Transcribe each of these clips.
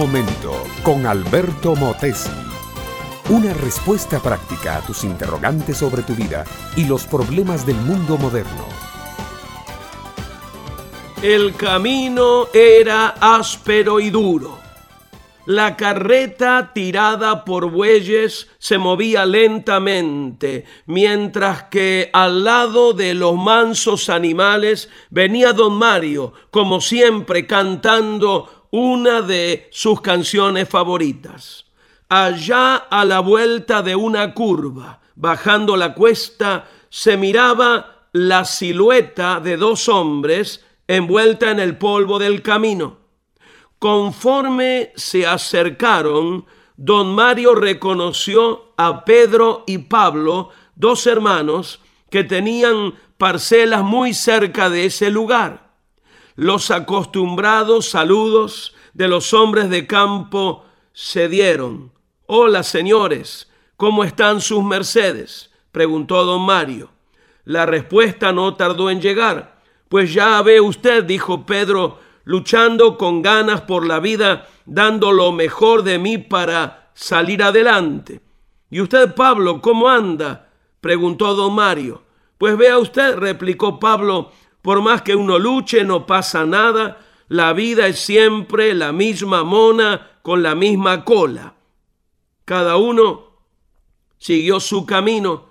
momento con Alberto Motesi. Una respuesta práctica a tus interrogantes sobre tu vida y los problemas del mundo moderno. El camino era áspero y duro. La carreta tirada por bueyes se movía lentamente, mientras que al lado de los mansos animales venía don Mario, como siempre, cantando una de sus canciones favoritas. Allá a la vuelta de una curva, bajando la cuesta, se miraba la silueta de dos hombres envuelta en el polvo del camino. Conforme se acercaron, don Mario reconoció a Pedro y Pablo, dos hermanos que tenían parcelas muy cerca de ese lugar. Los acostumbrados saludos de los hombres de campo se dieron. Hola, señores, ¿cómo están sus mercedes? preguntó don Mario. La respuesta no tardó en llegar. Pues ya ve usted, dijo Pedro, luchando con ganas por la vida, dando lo mejor de mí para salir adelante. ¿Y usted, Pablo, cómo anda? preguntó don Mario. Pues vea usted, replicó Pablo, por más que uno luche no pasa nada, la vida es siempre la misma mona con la misma cola. Cada uno siguió su camino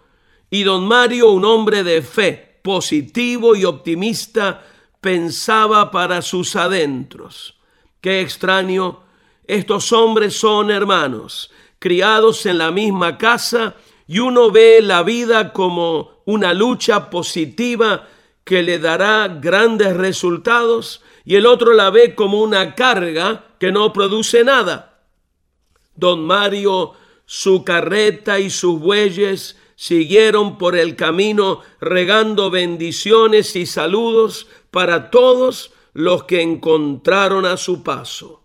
y don Mario, un hombre de fe, positivo y optimista, pensaba para sus adentros. Qué extraño, estos hombres son hermanos, criados en la misma casa, y uno ve la vida como una lucha positiva que le dará grandes resultados, y el otro la ve como una carga que no produce nada. Don Mario, su carreta y sus bueyes siguieron por el camino regando bendiciones y saludos para todos los que encontraron a su paso.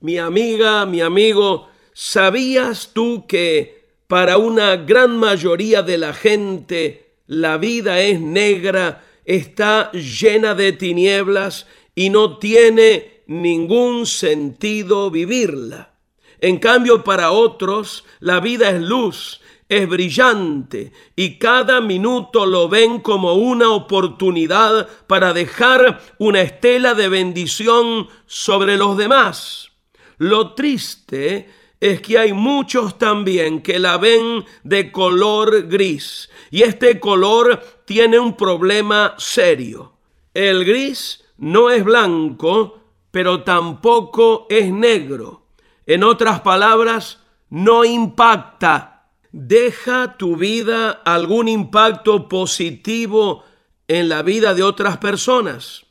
Mi amiga, mi amigo, ¿sabías tú que para una gran mayoría de la gente la vida es negra, está llena de tinieblas y no tiene ningún sentido vivirla? En cambio, para otros la vida es luz, es brillante y cada minuto lo ven como una oportunidad para dejar una estela de bendición sobre los demás. Lo triste es que hay muchos también que la ven de color gris y este color tiene un problema serio. El gris no es blanco, pero tampoco es negro. En otras palabras, no impacta ¿Deja tu vida algún impacto positivo en la vida de otras personas?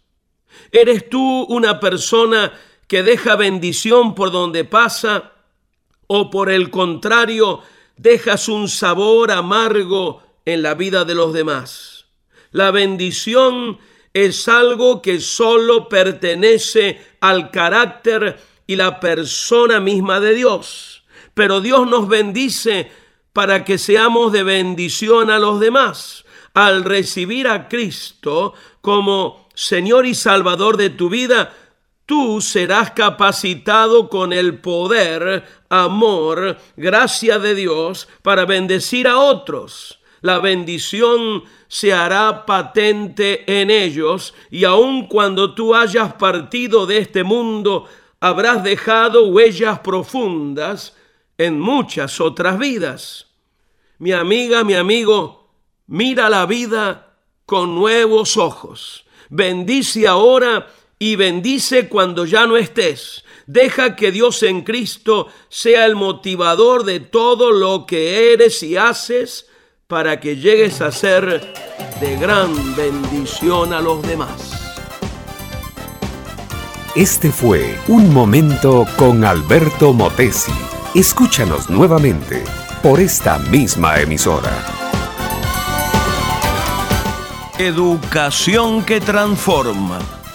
¿Eres tú una persona que deja bendición por donde pasa o por el contrario dejas un sabor amargo en la vida de los demás? La bendición es algo que solo pertenece al carácter y la persona misma de Dios. Pero Dios nos bendice para que seamos de bendición a los demás. Al recibir a Cristo como Señor y Salvador de tu vida, tú serás capacitado con el poder, amor, gracia de Dios para bendecir a otros. La bendición se hará patente en ellos y aun cuando tú hayas partido de este mundo, habrás dejado huellas profundas en muchas otras vidas. Mi amiga, mi amigo, mira la vida con nuevos ojos. Bendice ahora y bendice cuando ya no estés. Deja que Dios en Cristo sea el motivador de todo lo que eres y haces para que llegues a ser de gran bendición a los demás. Este fue Un Momento con Alberto Motesi. Escúchanos nuevamente por esta misma emisora. Educación que transforma.